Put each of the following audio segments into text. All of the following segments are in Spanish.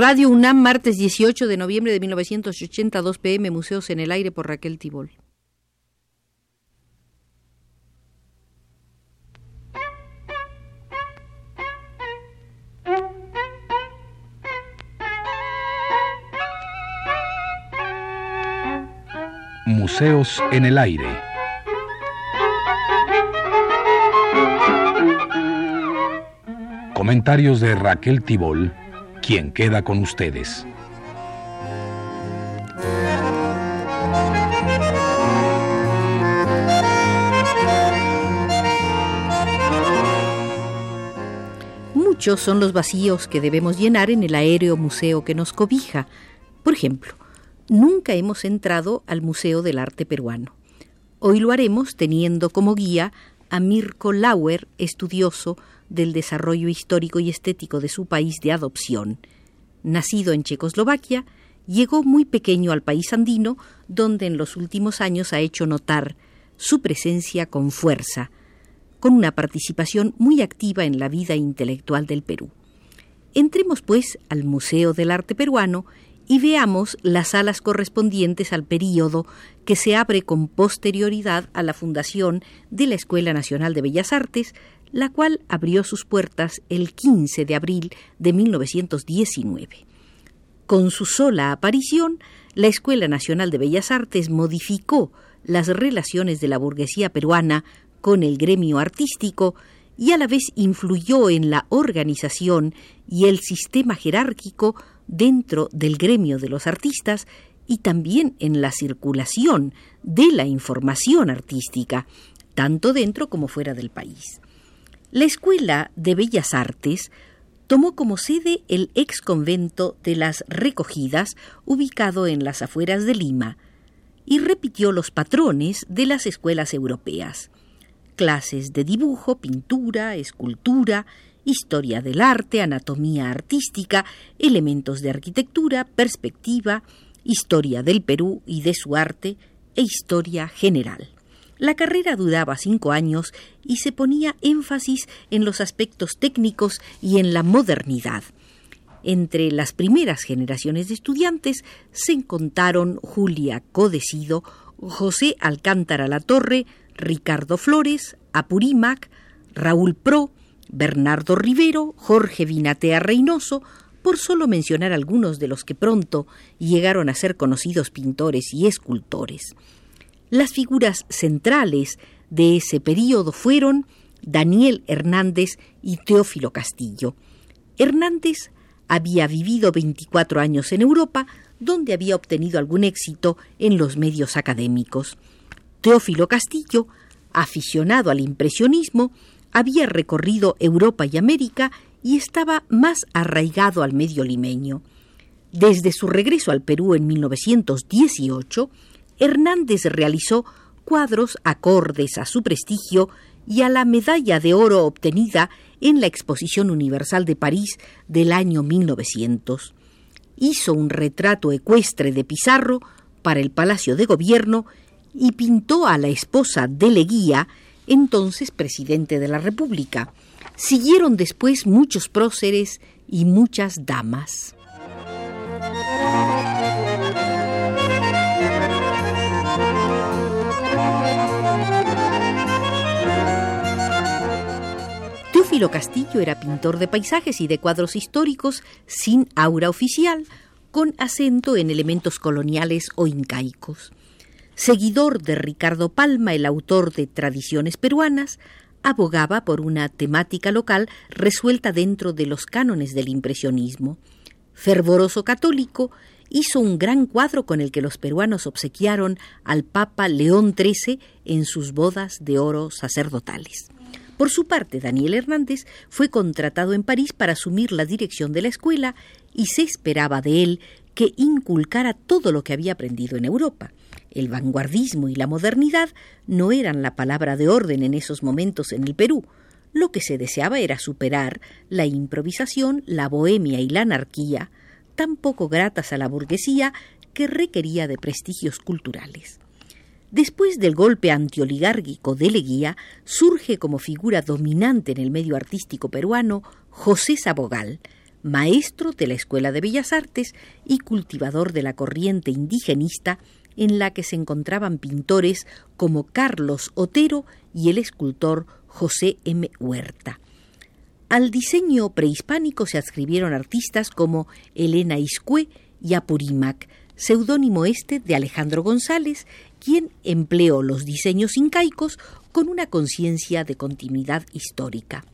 Radio UNAM, martes 18 de noviembre de 1982 pm, Museos en el Aire por Raquel Tibol. Museos en el Aire. Comentarios de Raquel Tibol, quien queda con ustedes. Muchos son los vacíos que debemos llenar en el aéreo museo que nos cobija. Por ejemplo, nunca hemos entrado al Museo del Arte Peruano. Hoy lo haremos teniendo como guía a Mirko Lauer, estudioso del desarrollo histórico y estético de su país de adopción. Nacido en Checoslovaquia, llegó muy pequeño al país andino, donde en los últimos años ha hecho notar su presencia con fuerza, con una participación muy activa en la vida intelectual del Perú. Entremos, pues, al Museo del Arte Peruano y veamos las salas correspondientes al período que se abre con posterioridad a la fundación de la Escuela Nacional de Bellas Artes, la cual abrió sus puertas el 15 de abril de 1919. Con su sola aparición, la Escuela Nacional de Bellas Artes modificó las relaciones de la burguesía peruana con el gremio artístico y a la vez influyó en la organización y el sistema jerárquico dentro del gremio de los artistas y también en la circulación de la información artística, tanto dentro como fuera del país. La Escuela de Bellas Artes tomó como sede el ex convento de las Recogidas, ubicado en las afueras de Lima, y repitió los patrones de las escuelas europeas. Clases de dibujo, pintura, escultura, historia del arte, anatomía artística, elementos de arquitectura, perspectiva, historia del Perú y de su arte e historia general. La carrera duraba cinco años y se ponía énfasis en los aspectos técnicos y en la modernidad. Entre las primeras generaciones de estudiantes se encontraron Julia Codecido, José Alcántara La Torre, Ricardo Flores, Apurímac, Raúl Pro, Bernardo Rivero, Jorge Vinatea Reynoso, por solo mencionar algunos de los que pronto llegaron a ser conocidos pintores y escultores. Las figuras centrales de ese período fueron Daniel Hernández y Teófilo Castillo. Hernández había vivido 24 años en Europa, donde había obtenido algún éxito en los medios académicos. Teófilo Castillo, aficionado al impresionismo, había recorrido Europa y América y estaba más arraigado al medio limeño. Desde su regreso al Perú en 1918, Hernández realizó cuadros acordes a su prestigio y a la medalla de oro obtenida en la Exposición Universal de París del año 1900. Hizo un retrato ecuestre de Pizarro para el Palacio de Gobierno y pintó a la esposa de Leguía, entonces presidente de la República. Siguieron después muchos próceres y muchas damas. Castillo era pintor de paisajes y de cuadros históricos sin aura oficial, con acento en elementos coloniales o incaicos. Seguidor de Ricardo Palma, el autor de Tradiciones peruanas, abogaba por una temática local resuelta dentro de los cánones del impresionismo. Fervoroso católico, hizo un gran cuadro con el que los peruanos obsequiaron al Papa León XIII en sus bodas de oro sacerdotales. Por su parte, Daniel Hernández fue contratado en París para asumir la dirección de la escuela y se esperaba de él que inculcara todo lo que había aprendido en Europa. El vanguardismo y la modernidad no eran la palabra de orden en esos momentos en el Perú. Lo que se deseaba era superar la improvisación, la bohemia y la anarquía, tan poco gratas a la burguesía que requería de prestigios culturales. Después del golpe antioligárquico de Leguía, surge como figura dominante en el medio artístico peruano José Sabogal, maestro de la Escuela de Bellas Artes y cultivador de la corriente indigenista en la que se encontraban pintores como Carlos Otero y el escultor José M. Huerta. Al diseño prehispánico se adscribieron artistas como Elena Iscue y Apurímac, seudónimo este de Alejandro González, quien empleó los diseños incaicos con una conciencia de continuidad histórica.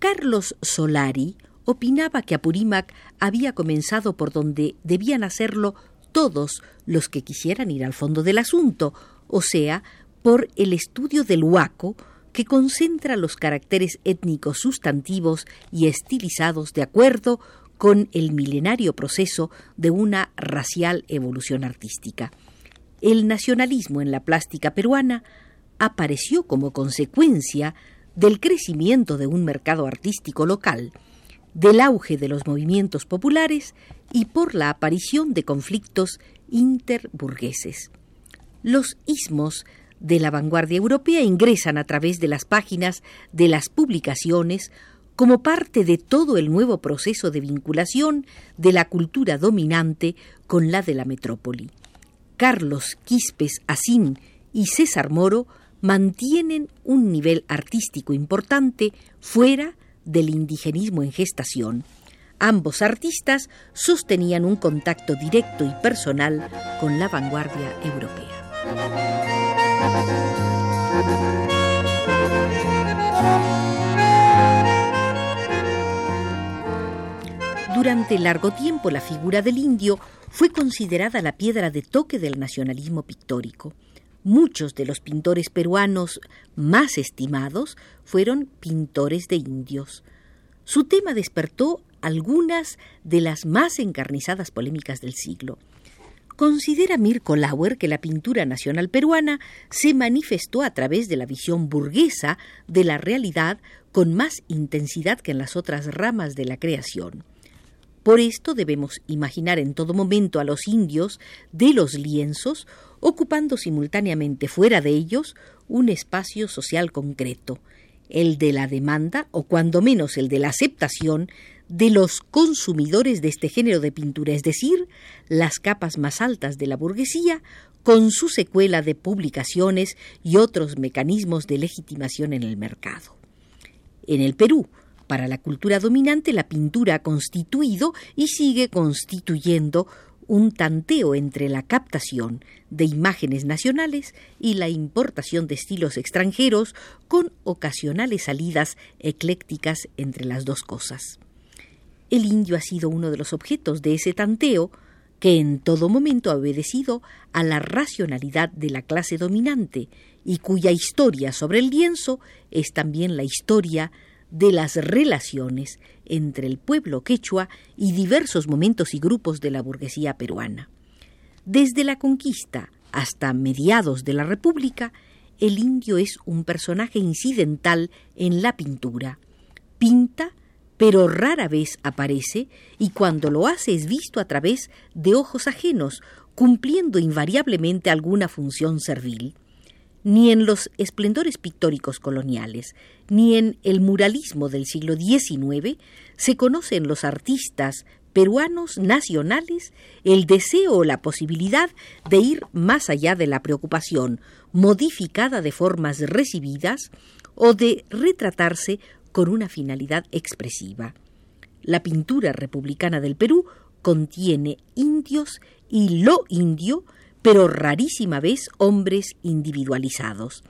Carlos Solari opinaba que Apurímac había comenzado por donde debían hacerlo todos los que quisieran ir al fondo del asunto, o sea, por el estudio del huaco, que concentra los caracteres étnicos sustantivos y estilizados de acuerdo con el milenario proceso de una racial evolución artística. El nacionalismo en la plástica peruana apareció como consecuencia del crecimiento de un mercado artístico local, del auge de los movimientos populares y por la aparición de conflictos interburgueses. Los ismos de la vanguardia europea ingresan a través de las páginas de las publicaciones como parte de todo el nuevo proceso de vinculación de la cultura dominante con la de la metrópoli. Carlos Quispes Asín y César Moro mantienen un nivel artístico importante fuera del indigenismo en gestación. Ambos artistas sostenían un contacto directo y personal con la vanguardia europea. Durante largo tiempo la figura del indio fue considerada la piedra de toque del nacionalismo pictórico. Muchos de los pintores peruanos más estimados fueron pintores de indios. Su tema despertó algunas de las más encarnizadas polémicas del siglo. Considera Mirko Lauer que la pintura nacional peruana se manifestó a través de la visión burguesa de la realidad con más intensidad que en las otras ramas de la creación. Por esto debemos imaginar en todo momento a los indios de los lienzos ocupando simultáneamente fuera de ellos un espacio social concreto, el de la demanda o cuando menos el de la aceptación de los consumidores de este género de pintura, es decir, las capas más altas de la burguesía, con su secuela de publicaciones y otros mecanismos de legitimación en el mercado. En el Perú, para la cultura dominante, la pintura ha constituido y sigue constituyendo un tanteo entre la captación de imágenes nacionales y la importación de estilos extranjeros, con ocasionales salidas eclécticas entre las dos cosas. El indio ha sido uno de los objetos de ese tanteo que en todo momento ha obedecido a la racionalidad de la clase dominante y cuya historia sobre el lienzo es también la historia de las relaciones entre el pueblo quechua y diversos momentos y grupos de la burguesía peruana. Desde la conquista hasta mediados de la República, el indio es un personaje incidental en la pintura. Pinta, pero rara vez aparece, y cuando lo hace es visto a través de ojos ajenos, cumpliendo invariablemente alguna función servil ni en los esplendores pictóricos coloniales, ni en el muralismo del siglo XIX se conoce en los artistas peruanos nacionales el deseo o la posibilidad de ir más allá de la preocupación modificada de formas recibidas o de retratarse con una finalidad expresiva. La pintura republicana del Perú contiene indios y lo indio pero rarísima vez hombres individualizados.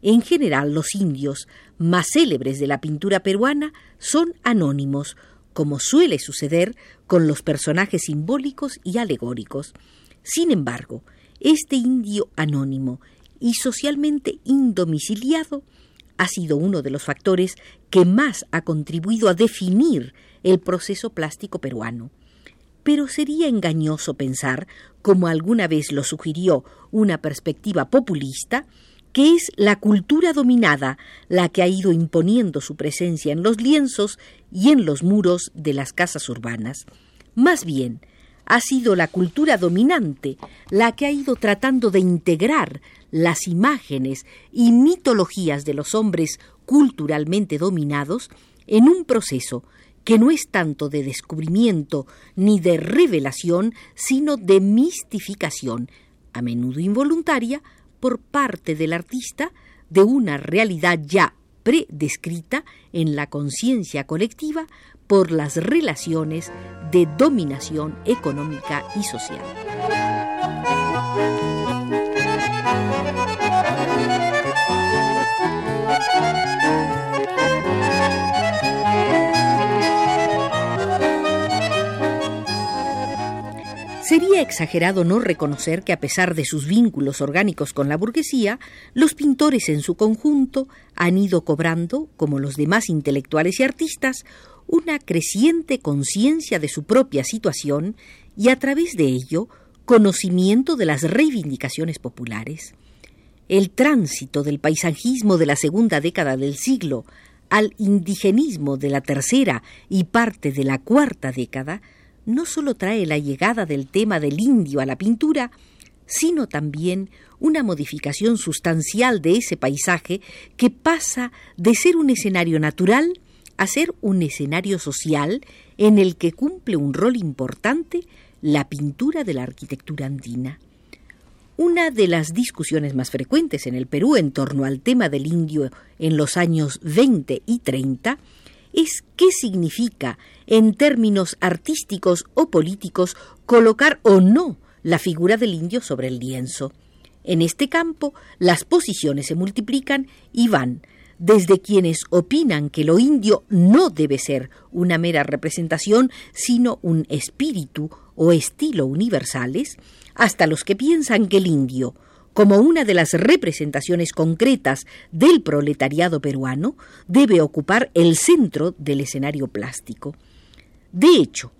En general, los indios más célebres de la pintura peruana son anónimos, como suele suceder con los personajes simbólicos y alegóricos. Sin embargo, este indio anónimo y socialmente indomiciliado ha sido uno de los factores que más ha contribuido a definir el proceso plástico peruano pero sería engañoso pensar, como alguna vez lo sugirió una perspectiva populista, que es la cultura dominada la que ha ido imponiendo su presencia en los lienzos y en los muros de las casas urbanas. Más bien, ha sido la cultura dominante la que ha ido tratando de integrar las imágenes y mitologías de los hombres culturalmente dominados en un proceso que no es tanto de descubrimiento ni de revelación, sino de mistificación, a menudo involuntaria, por parte del artista de una realidad ya predescrita en la conciencia colectiva por las relaciones de dominación económica y social. Exagerado no reconocer que a pesar de sus vínculos orgánicos con la burguesía, los pintores en su conjunto han ido cobrando, como los demás intelectuales y artistas, una creciente conciencia de su propia situación y a través de ello conocimiento de las reivindicaciones populares. El tránsito del paisajismo de la segunda década del siglo al indigenismo de la tercera y parte de la cuarta década no solo trae la llegada del tema del indio a la pintura, sino también una modificación sustancial de ese paisaje que pasa de ser un escenario natural a ser un escenario social en el que cumple un rol importante la pintura de la arquitectura andina. Una de las discusiones más frecuentes en el Perú en torno al tema del indio en los años 20 y 30 es qué significa, en términos artísticos o políticos, colocar o no la figura del indio sobre el lienzo. En este campo, las posiciones se multiplican y van desde quienes opinan que lo indio no debe ser una mera representación, sino un espíritu o estilo universales, hasta los que piensan que el indio, como una de las representaciones concretas del proletariado peruano, debe ocupar el centro del escenario plástico. De hecho,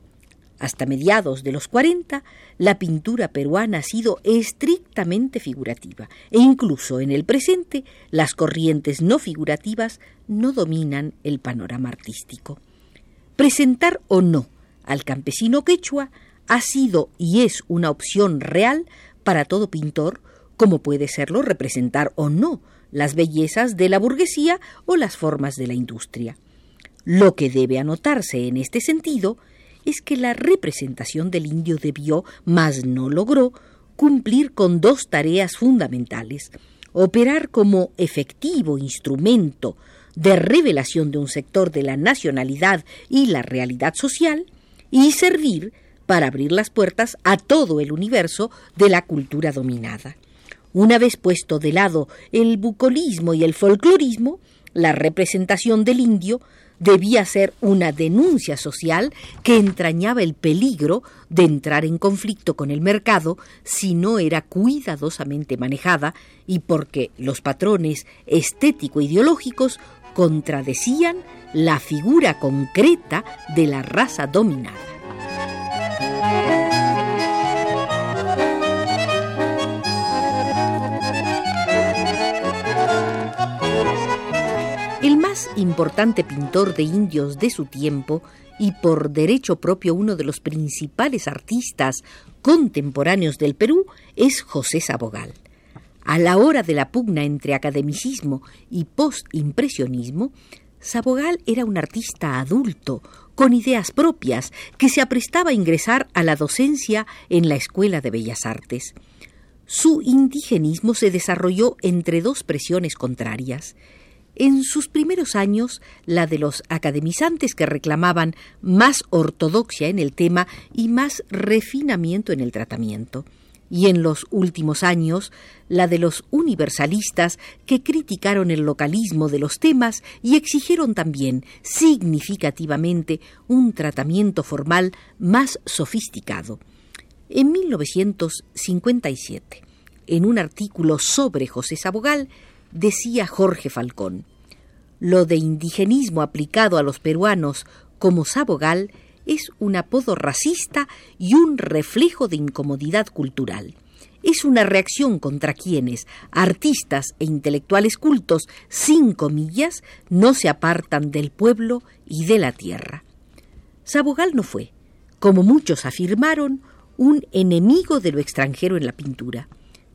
hasta mediados de los 40, la pintura peruana ha sido estrictamente figurativa e incluso en el presente las corrientes no figurativas no dominan el panorama artístico. Presentar o no al campesino quechua ha sido y es una opción real para todo pintor como puede serlo representar o no las bellezas de la burguesía o las formas de la industria. Lo que debe anotarse en este sentido es que la representación del indio debió, mas no logró, cumplir con dos tareas fundamentales operar como efectivo instrumento de revelación de un sector de la nacionalidad y la realidad social y servir para abrir las puertas a todo el universo de la cultura dominada. Una vez puesto de lado el bucolismo y el folclorismo, la representación del indio debía ser una denuncia social que entrañaba el peligro de entrar en conflicto con el mercado si no era cuidadosamente manejada y porque los patrones estético-ideológicos contradecían la figura concreta de la raza dominada. Importante pintor de indios de su tiempo y por derecho propio uno de los principales artistas contemporáneos del Perú es José Sabogal. A la hora de la pugna entre academicismo y postimpresionismo, Sabogal era un artista adulto, con ideas propias, que se aprestaba a ingresar a la docencia en la Escuela de Bellas Artes. Su indigenismo se desarrolló entre dos presiones contrarias. En sus primeros años, la de los academizantes que reclamaban más ortodoxia en el tema y más refinamiento en el tratamiento. Y en los últimos años, la de los universalistas que criticaron el localismo de los temas y exigieron también significativamente un tratamiento formal más sofisticado. En 1957, en un artículo sobre José Sabogal, decía Jorge Falcón. Lo de indigenismo aplicado a los peruanos como Sabogal es un apodo racista y un reflejo de incomodidad cultural. Es una reacción contra quienes, artistas e intelectuales cultos, sin comillas, no se apartan del pueblo y de la tierra. Sabogal no fue, como muchos afirmaron, un enemigo de lo extranjero en la pintura.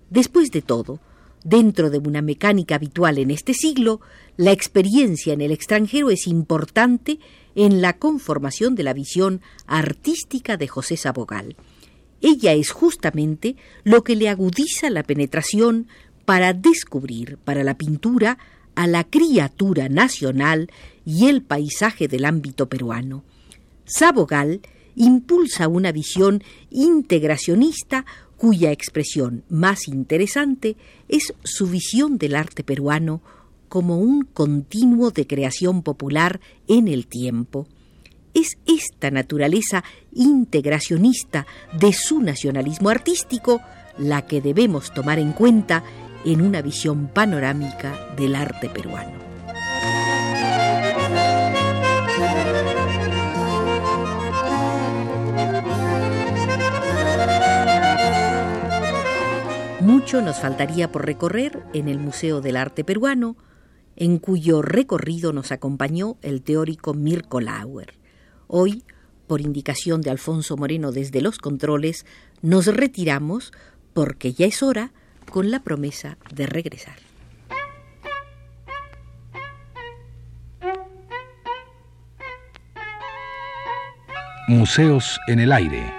Después de todo, Dentro de una mecánica habitual en este siglo, la experiencia en el extranjero es importante en la conformación de la visión artística de José Sabogal. Ella es justamente lo que le agudiza la penetración para descubrir para la pintura a la criatura nacional y el paisaje del ámbito peruano. Sabogal impulsa una visión integracionista cuya expresión más interesante es su visión del arte peruano como un continuo de creación popular en el tiempo. Es esta naturaleza integracionista de su nacionalismo artístico la que debemos tomar en cuenta en una visión panorámica del arte peruano. Mucho nos faltaría por recorrer en el Museo del Arte Peruano, en cuyo recorrido nos acompañó el teórico Mirko Lauer. Hoy, por indicación de Alfonso Moreno desde los controles, nos retiramos porque ya es hora con la promesa de regresar. Museos en el aire.